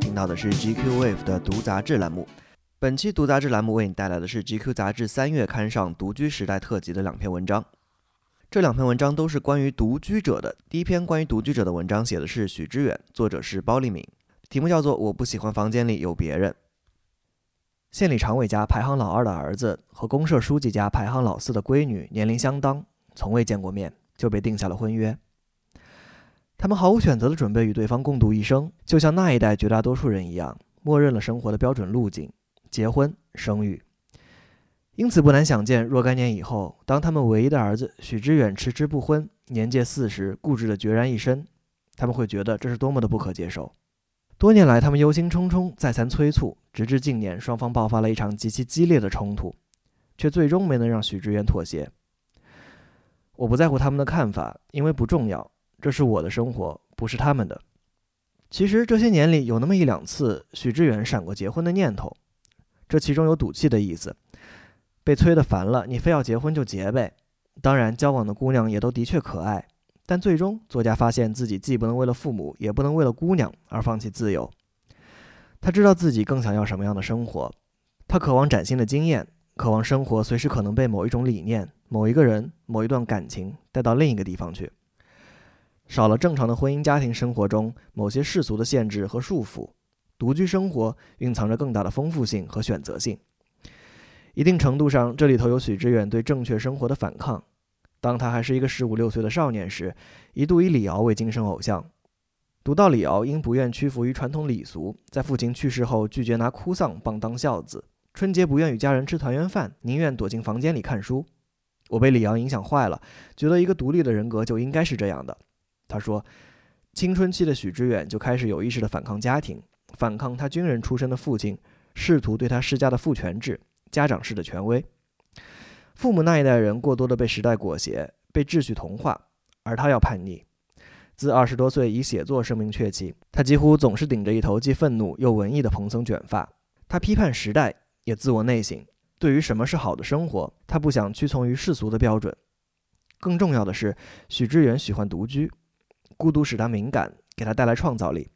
听到的是 GQ Wave 的读杂志栏目。本期读杂志栏目为你带来的是 GQ 杂志三月刊上独居时代特辑的两篇文章。这两篇文章都是关于独居者的。第一篇关于独居者的文章写的是许知远，作者是包立敏，题目叫做《我不喜欢房间里有别人》。县里常委家排行老二的儿子和公社书记家排行老四的闺女年龄相当，从未见过面就被定下了婚约。他们毫无选择地准备与对方共度一生，就像那一代绝大多数人一样，默认了生活的标准路径：结婚、生育。因此，不难想见，若干年以后，当他们唯一的儿子许知远迟迟不婚，年届四十，固执的孑然一身，他们会觉得这是多么的不可接受。多年来，他们忧心忡忡，再三催促，直至近年，双方爆发了一场极其激烈的冲突，却最终没能让许知远妥协。我不在乎他们的看法，因为不重要。这是我的生活，不是他们的。其实这些年里，有那么一两次，许志远闪过结婚的念头，这其中有赌气的意思。被催得烦了，你非要结婚就结呗。当然，交往的姑娘也都的确可爱，但最终作家发现自己既不能为了父母，也不能为了姑娘而放弃自由。他知道自己更想要什么样的生活，他渴望崭新的经验，渴望生活随时可能被某一种理念、某一个人、某一段感情带到另一个地方去。少了正常的婚姻家庭生活中某些世俗的限制和束缚，独居生活蕴藏着更大的丰富性和选择性。一定程度上，这里头有许知远对正确生活的反抗。当他还是一个十五六岁的少年时，一度以李敖为精神偶像。读到李敖因不愿屈服于传统礼俗，在父亲去世后拒绝拿哭丧棒当孝子，春节不愿与家人吃团圆饭，宁愿躲进房间里看书。我被李敖影响坏了，觉得一个独立的人格就应该是这样的。他说，青春期的许知远就开始有意识地反抗家庭，反抗他军人出身的父亲试图对他施加的父权制、家长式的权威。父母那一代人过多的被时代裹挟，被秩序同化，而他要叛逆。自二十多岁以写作声名鹊起，他几乎总是顶着一头既愤怒又文艺的蓬松卷发。他批判时代，也自我内省。对于什么是好的生活，他不想屈从于世俗的标准。更重要的是，许知远喜欢独居。孤独使他敏感，给他带来创造力。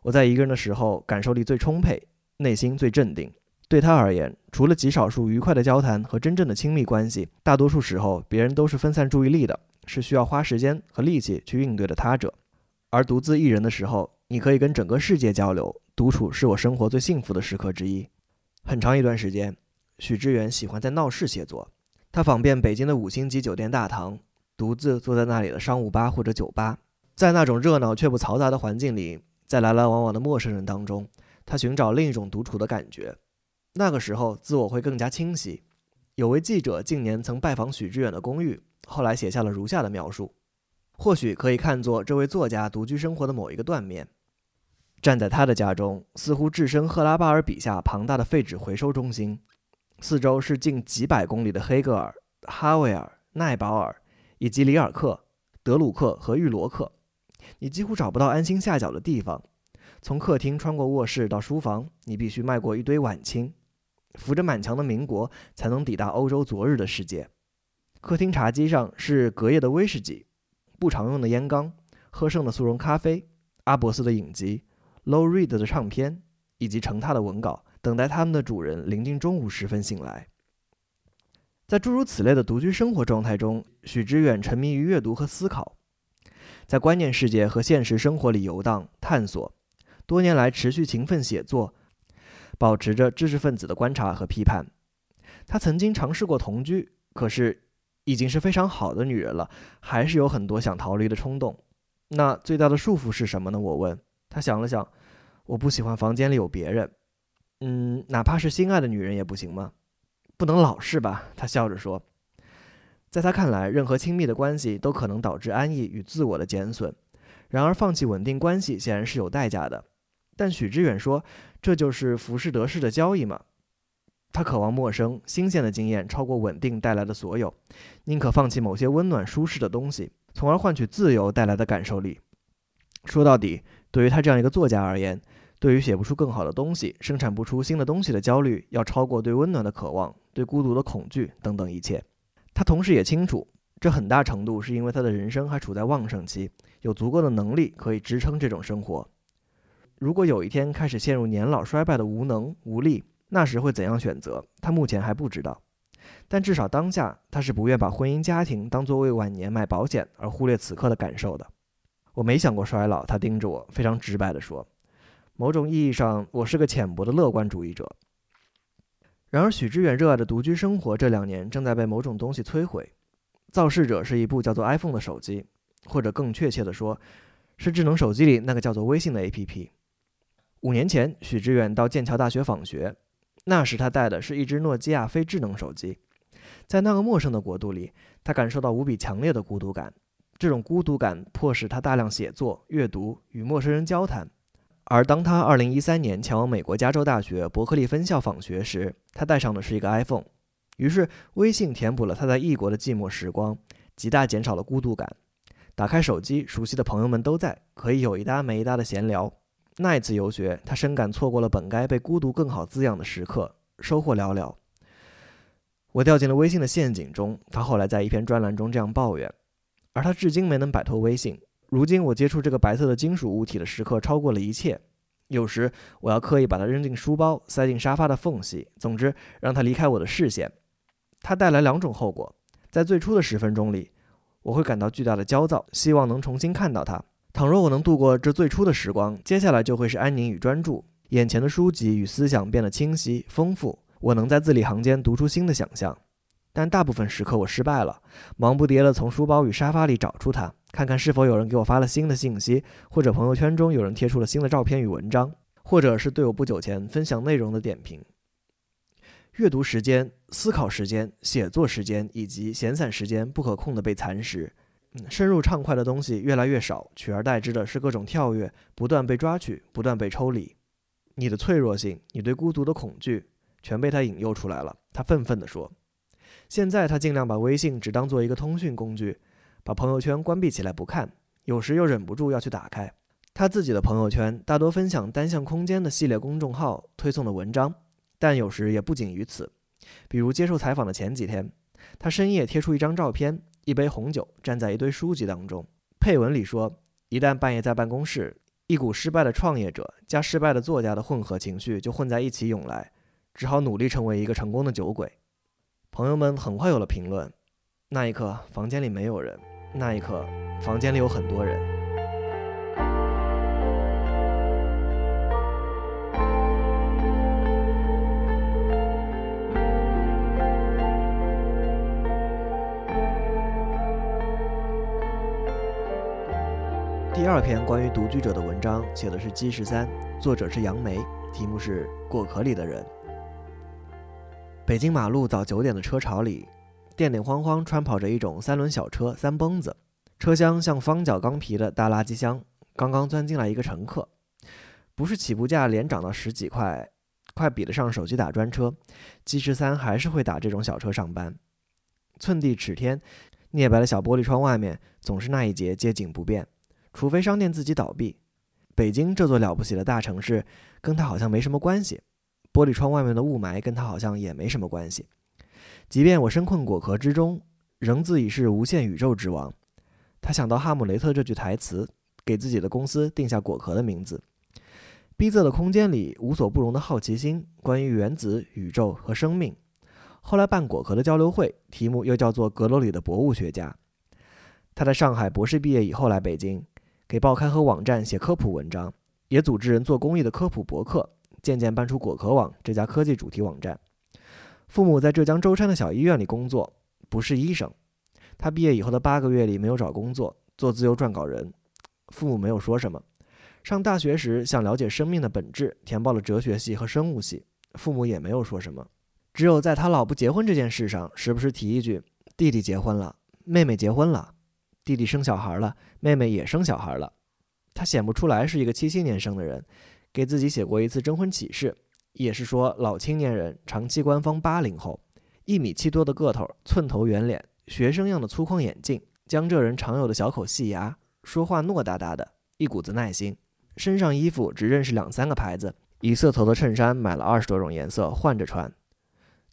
我在一个人的时候，感受力最充沛，内心最镇定。对他而言，除了极少数愉快的交谈和真正的亲密关系，大多数时候别人都是分散注意力的，是需要花时间和力气去应对的他者。而独自一人的时候，你可以跟整个世界交流。独处是我生活最幸福的时刻之一。很长一段时间，许知远喜欢在闹市写作。他访遍北京的五星级酒店大堂，独自坐在那里的商务吧或者酒吧。在那种热闹却不嘈杂的环境里，在来来往往的陌生人当中，他寻找另一种独处的感觉。那个时候，自我会更加清晰。有位记者近年曾拜访许知远的公寓，后来写下了如下的描述，或许可以看作这位作家独居生活的某一个断面。站在他的家中，似乎置身赫拉巴尔笔下庞大的废纸回收中心，四周是近几百公里的黑格尔、哈维尔、奈保尔以及里尔克、德鲁克和玉罗克。你几乎找不到安心下脚的地方。从客厅穿过卧室到书房，你必须迈过一堆晚清，扶着满墙的民国，才能抵达欧洲昨日的世界。客厅茶几上是隔夜的威士忌，不常用的烟缸，喝剩的速溶咖啡，阿伯斯的影集，Low Reed 的唱片，以及成沓的文稿，等待他们的主人临近中午时分醒来。在诸如此类的独居生活状态中，许知远沉迷于阅读和思考。在观念世界和现实生活里游荡探索，多年来持续勤奋写作，保持着知识分子的观察和批判。他曾经尝试过同居，可是已经是非常好的女人了，还是有很多想逃离的冲动。那最大的束缚是什么呢？我问他，想了想，我不喜欢房间里有别人。嗯，哪怕是心爱的女人也不行吗？不能老是吧？他笑着说。在他看来，任何亲密的关系都可能导致安逸与自我的减损。然而，放弃稳定关系显然是有代价的。但许知远说：“这就是浮士德式的交易嘛。”他渴望陌生、新鲜的经验超过稳定带来的所有，宁可放弃某些温暖舒适的东西，从而换取自由带来的感受力。说到底，对于他这样一个作家而言，对于写不出更好的东西、生产不出新的东西的焦虑，要超过对温暖的渴望、对孤独的恐惧等等一切。他同时也清楚，这很大程度是因为他的人生还处在旺盛期，有足够的能力可以支撑这种生活。如果有一天开始陷入年老衰败的无能无力，那时会怎样选择？他目前还不知道。但至少当下，他是不愿把婚姻家庭当作为晚年买保险而忽略此刻的感受的。我没想过衰老，他盯着我，非常直白地说：“某种意义上，我是个浅薄的乐观主义者。”然而，许知远热爱的独居生活这两年正在被某种东西摧毁。造势者是一部叫做 iPhone 的手机，或者更确切地说，是智能手机里那个叫做微信的 APP。五年前，许知远到剑桥大学访学，那时他带的是一只诺基亚非智能手机。在那个陌生的国度里，他感受到无比强烈的孤独感。这种孤独感迫使他大量写作、阅读、与陌生人交谈。而当他2013年前往美国加州大学伯克利分校访学时，他带上的是一个 iPhone。于是，微信填补了他在异国的寂寞时光，极大减少了孤独感。打开手机，熟悉的朋友们都在，可以有一搭没一搭的闲聊。那一次游学，他深感错过了本该被孤独更好滋养的时刻，收获寥寥。我掉进了微信的陷阱中，他后来在一篇专栏中这样抱怨。而他至今没能摆脱微信。如今我接触这个白色的金属物体的时刻超过了一切。有时我要刻意把它扔进书包，塞进沙发的缝隙，总之让它离开我的视线。它带来两种后果：在最初的十分钟里，我会感到巨大的焦躁，希望能重新看到它。倘若我能度过这最初的时光，接下来就会是安宁与专注。眼前的书籍与思想变得清晰丰富，我能在字里行间读出新的想象。但大部分时刻我失败了，忙不迭地从书包与沙发里找出它，看看是否有人给我发了新的信息，或者朋友圈中有人贴出了新的照片与文章，或者是对我不久前分享内容的点评。阅读时间、思考时间、写作时间以及闲散时间不可控的被蚕食。深入畅快的东西越来越少，取而代之的是各种跳跃，不断被抓取，不断被抽离。你的脆弱性，你对孤独的恐惧，全被他引诱出来了。他愤愤地说：“现在他尽量把微信只当做一个通讯工具，把朋友圈关闭起来不看，有时又忍不住要去打开。他自己的朋友圈大多分享单向空间的系列公众号推送的文章，但有时也不仅于此。比如接受采访的前几天，他深夜贴出一张照片。”一杯红酒站在一堆书籍当中，配文里说：“一旦半夜在办公室，一股失败的创业者加失败的作家的混合情绪就混在一起涌来，只好努力成为一个成功的酒鬼。”朋友们很快有了评论。那一刻，房间里没有人；那一刻，房间里有很多人。第二篇关于独居者的文章写的是 G 十三，作者是杨梅，题目是《果壳里的人》。北京马路早九点的车潮里，电电慌慌穿跑着一种三轮小车三蹦子，车厢像方角钢皮的大垃圾箱。刚刚钻进来一个乘客，不是起步价连涨到十几块，快比得上手机打专车。基十三还是会打这种小车上班。寸地尺天，镍白的小玻璃窗外面总是那一节街景不变。除非商店自己倒闭，北京这座了不起的大城市跟他好像没什么关系。玻璃窗外面的雾霾跟他好像也没什么关系。即便我身困果壳之中，仍自以是无限宇宙之王。他想到哈姆雷特这句台词，给自己的公司定下果壳的名字。逼仄的空间里，无所不容的好奇心，关于原子、宇宙和生命。后来办果壳的交流会，题目又叫做阁楼里的博物学家。他在上海博士毕业以后来北京。给报刊和网站写科普文章，也组织人做公益的科普博客，渐渐办出果壳网这家科技主题网站。父母在浙江舟山的小医院里工作，不是医生。他毕业以后的八个月里没有找工作，做自由撰稿人。父母没有说什么。上大学时想了解生命的本质，填报了哲学系和生物系。父母也没有说什么。只有在他老不结婚这件事上，时不时提一句：“弟弟结婚了，妹妹结婚了。”弟弟生小孩了，妹妹也生小孩了。他显不出来是一个七七年生的人，给自己写过一次征婚启事，也是说老青年人，长期官方八零后，一米七多的个头，寸头圆脸，学生样的粗框眼镜，江浙人常有的小口细牙，说话糯哒哒的，一股子耐心。身上衣服只认识两三个牌子，一色头的衬衫买了二十多种颜色换着穿，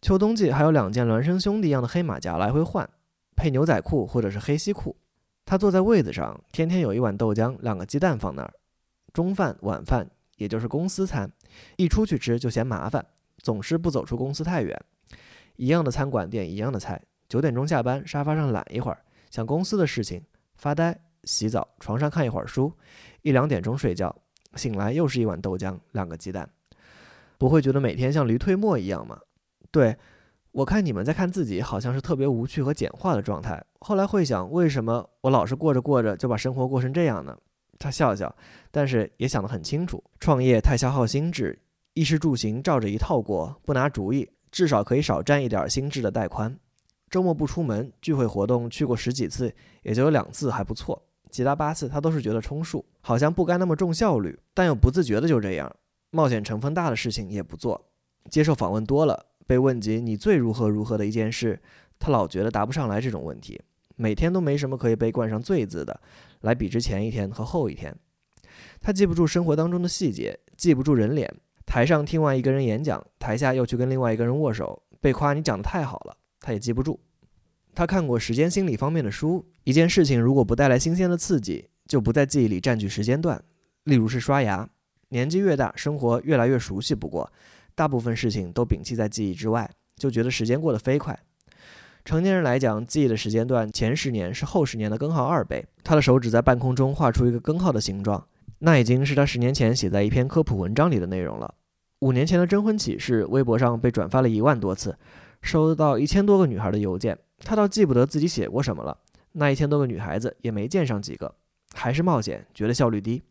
秋冬季还有两件孪生兄弟一样的黑马甲来回换，配牛仔裤或者是黑西裤。他坐在位子上，天天有一碗豆浆，两个鸡蛋放那儿。中饭、晚饭也就是公司餐，一出去吃就嫌麻烦，总是不走出公司太远。一样的餐馆点一样的菜，九点钟下班，沙发上懒一会儿，想公司的事情，发呆、洗澡，床上看一会儿书，一两点钟睡觉，醒来又是一碗豆浆，两个鸡蛋。不会觉得每天像驴推磨一样吗？对，我看你们在看自己，好像是特别无趣和简化的状态。后来会想，为什么我老是过着过着就把生活过成这样呢？他笑笑，但是也想得很清楚，创业太消耗心智，衣食住行照着一套过，不拿主意，至少可以少占一点心智的带宽。周末不出门，聚会活动去过十几次，也就有两次还不错，其他八次他都是觉得充数，好像不该那么重效率，但又不自觉的就这样。冒险成分大的事情也不做，接受访问多了，被问及你最如何如何的一件事，他老觉得答不上来这种问题。每天都没什么可以被冠上“最”字的，来比之前一天和后一天。他记不住生活当中的细节，记不住人脸。台上听完一个人演讲，台下又去跟另外一个人握手，被夸你讲得太好了，他也记不住。他看过时间心理方面的书，一件事情如果不带来新鲜的刺激，就不在记忆里占据时间段。例如是刷牙，年纪越大，生活越来越熟悉，不过大部分事情都摒弃在记忆之外，就觉得时间过得飞快。成年人来讲，记忆的时间段前十年是后十年的根号二倍。他的手指在半空中画出一个根号的形状，那已经是他十年前写在一篇科普文章里的内容了。五年前的征婚启事，微博上被转发了一万多次，收到一千多个女孩的邮件。他倒记不得自己写过什么了，那一千多个女孩子也没见上几个，还是冒险，觉得效率低。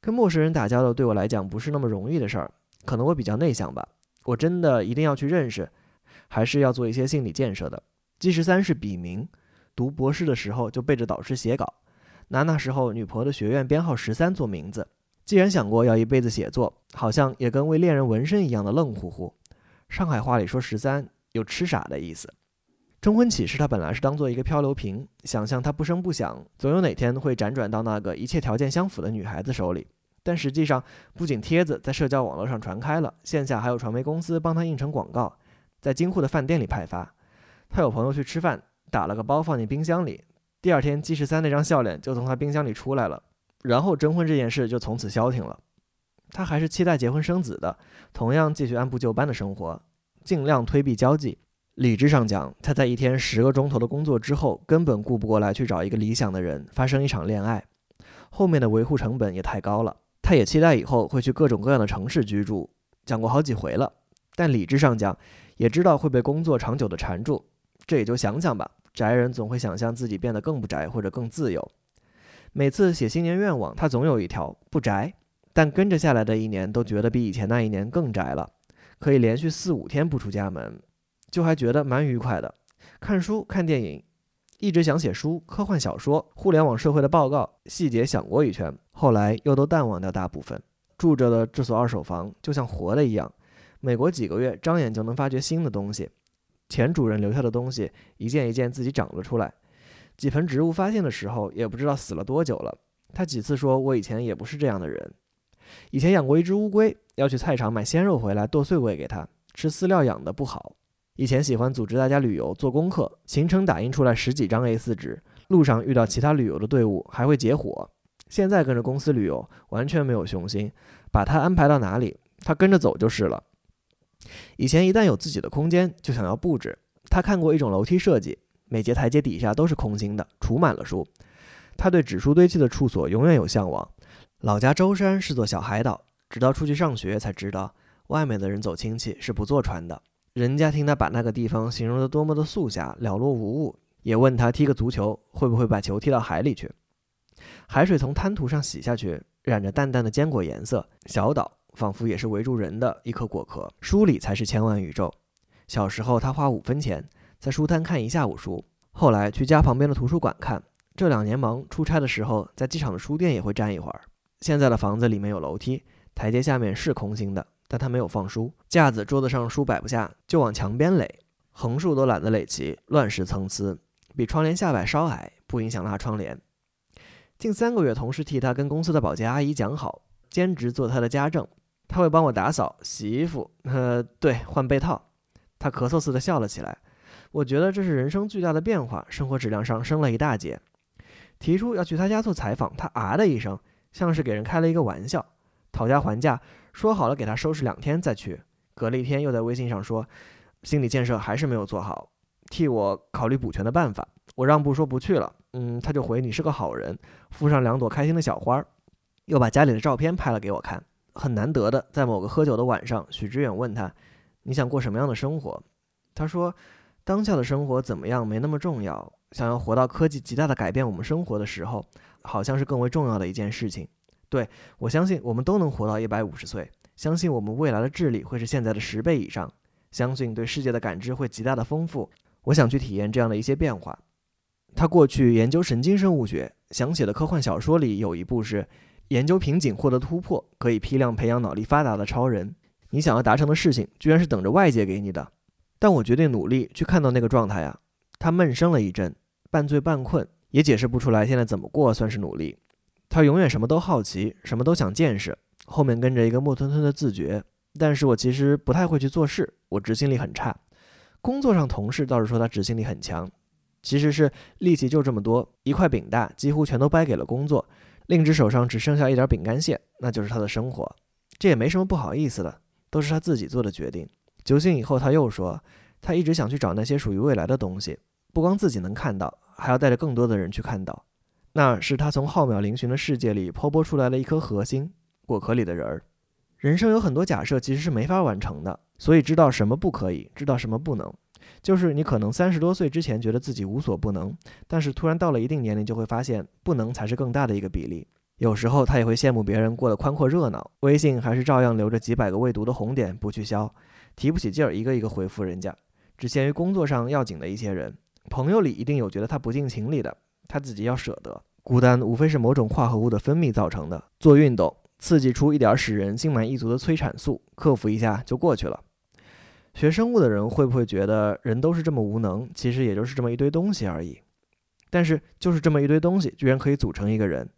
跟陌生人打交道对我来讲不是那么容易的事儿，可能我比较内向吧。我真的一定要去认识。还是要做一些心理建设的。G 十三是笔名，读博士的时候就背着导师写稿，拿那时候女仆的学院编号十三做名字。既然想过要一辈子写作，好像也跟为恋人纹身一样的愣乎乎。上海话里说十三有痴傻的意思。征婚启事他本来是当做一个漂流瓶，想象它不声不响，总有哪天会辗转到那个一切条件相符的女孩子手里。但实际上，不仅帖子在社交网络上传开了，线下还有传媒公司帮他印成广告。在京沪的饭店里派发，他有朋友去吃饭，打了个包放进冰箱里。第二天纪十三那张笑脸就从他冰箱里出来了，然后征婚这件事就从此消停了。他还是期待结婚生子的，同样继续按部就班的生活，尽量推避交际。理智上讲，他在一天十个钟头的工作之后，根本顾不过来去找一个理想的人发生一场恋爱，后面的维护成本也太高了。他也期待以后会去各种各样的城市居住，讲过好几回了。但理智上讲，也知道会被工作长久的缠住，这也就想想吧。宅人总会想象自己变得更不宅或者更自由。每次写新年愿望，他总有一条不宅。但跟着下来的一年都觉得比以前那一年更宅了，可以连续四五天不出家门，就还觉得蛮愉快的。看书、看电影，一直想写书、科幻小说、互联网社会的报告，细节想过一圈，后来又都淡忘掉大部分。住着的这所二手房就像活的一样。美国几个月，张眼就能发掘新的东西。前主人留下的东西，一件一件自己长了出来。几盆植物发现的时候，也不知道死了多久了。他几次说：“我以前也不是这样的人。以前养过一只乌龟，要去菜场买鲜肉回来剁碎喂给它吃，饲料养的不好。以前喜欢组织大家旅游做功课，行程打印出来十几张 A4 纸，路上遇到其他旅游的队伍还会结伙。现在跟着公司旅游，完全没有雄心，把他安排到哪里，他跟着走就是了。”以前一旦有自己的空间，就想要布置。他看过一种楼梯设计，每节台阶底下都是空心的，储满了书。他对纸书堆积的处所永远有向往。老家舟山是座小海岛，直到出去上学才知道，外面的人走亲戚是不坐船的。人家听他把那个地方形容得多么的素狭，了落无物，也问他踢个足球会不会把球踢到海里去。海水从滩涂上洗下去，染着淡淡的坚果颜色。小岛。仿佛也是围住人的一颗果壳，书里才是千万宇宙。小时候，他花五分钱在书摊看一下午书，后来去家旁边的图书馆看。这两年忙出差的时候，在机场的书店也会站一会儿。现在的房子里面有楼梯，台阶下面是空心的，但他没有放书架子，桌子上书摆不下，就往墙边垒，横竖都懒得垒齐，乱石参差，比窗帘下摆稍矮，不影响拉窗帘。近三个月，同事替他跟公司的保洁阿姨讲好，兼职做他的家政。他会帮我打扫、洗衣服，呃，对，换被套。他咳嗽似的笑了起来。我觉得这是人生巨大的变化，生活质量上升了一大截。提出要去他家做采访，他啊的一声，像是给人开了一个玩笑。讨价还价，说好了给他收拾两天再去。隔了一天又在微信上说，心理建设还是没有做好，替我考虑补全的办法。我让步说不去了，嗯，他就回你是个好人，附上两朵开心的小花，又把家里的照片拍了给我看。很难得的，在某个喝酒的晚上，许知远问他，你想过什么样的生活？他说，当下的生活怎么样没那么重要，想要活到科技极大的改变我们生活的时候，好像是更为重要的一件事情。对我相信，我们都能活到一百五十岁，相信我们未来的智力会是现在的十倍以上，相信对世界的感知会极大的丰富。我想去体验这样的一些变化。他过去研究神经生物学，想写的科幻小说里有一部是研究瓶颈获得突破，可以批量培养脑力发达的超人。你想要达成的事情，居然是等着外界给你的。但我决定努力去看到那个状态啊。他闷声了一阵，半醉半困，也解释不出来现在怎么过算是努力。他永远什么都好奇，什么都想见识，后面跟着一个木吞吞的自觉。但是我其实不太会去做事，我执行力很差。工作上同事倒是说他执行力很强。其实是力气就这么多，一块饼大，几乎全都掰给了工作，另一只手上只剩下一点饼干屑，那就是他的生活。这也没什么不好意思的，都是他自己做的决定。酒醒以后，他又说，他一直想去找那些属于未来的东西，不光自己能看到，还要带着更多的人去看到。那是他从浩渺嶙峋的世界里抛拨出来了一颗核心，果壳里的人儿。人生有很多假设其实是没法完成的，所以知道什么不可以，知道什么不能。就是你可能三十多岁之前觉得自己无所不能，但是突然到了一定年龄，就会发现不能才是更大的一个比例。有时候他也会羡慕别人过得宽阔热闹，微信还是照样留着几百个未读的红点不去消，提不起劲儿一个一个回复人家，只限于工作上要紧的一些人。朋友里一定有觉得他不近情理的，他自己要舍得。孤单无非是某种化合物的分泌造成的，做运动刺激出一点使人心满意足的催产素，克服一下就过去了。学生物的人会不会觉得人都是这么无能？其实也就是这么一堆东西而已。但是就是这么一堆东西，居然可以组成一个人。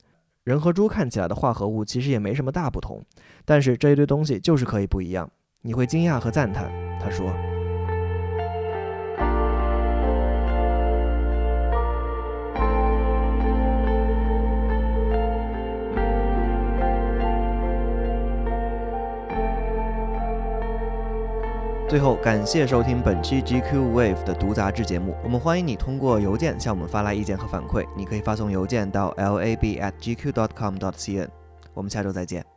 人和猪看起来的化合物其实也没什么大不同，但是这一堆东西就是可以不一样。你会惊讶和赞叹。他说。最后，感谢收听本期 GQ Wave 的读杂志节目。我们欢迎你通过邮件向我们发来意见和反馈。你可以发送邮件到 lab@gq.com.cn。我们下周再见。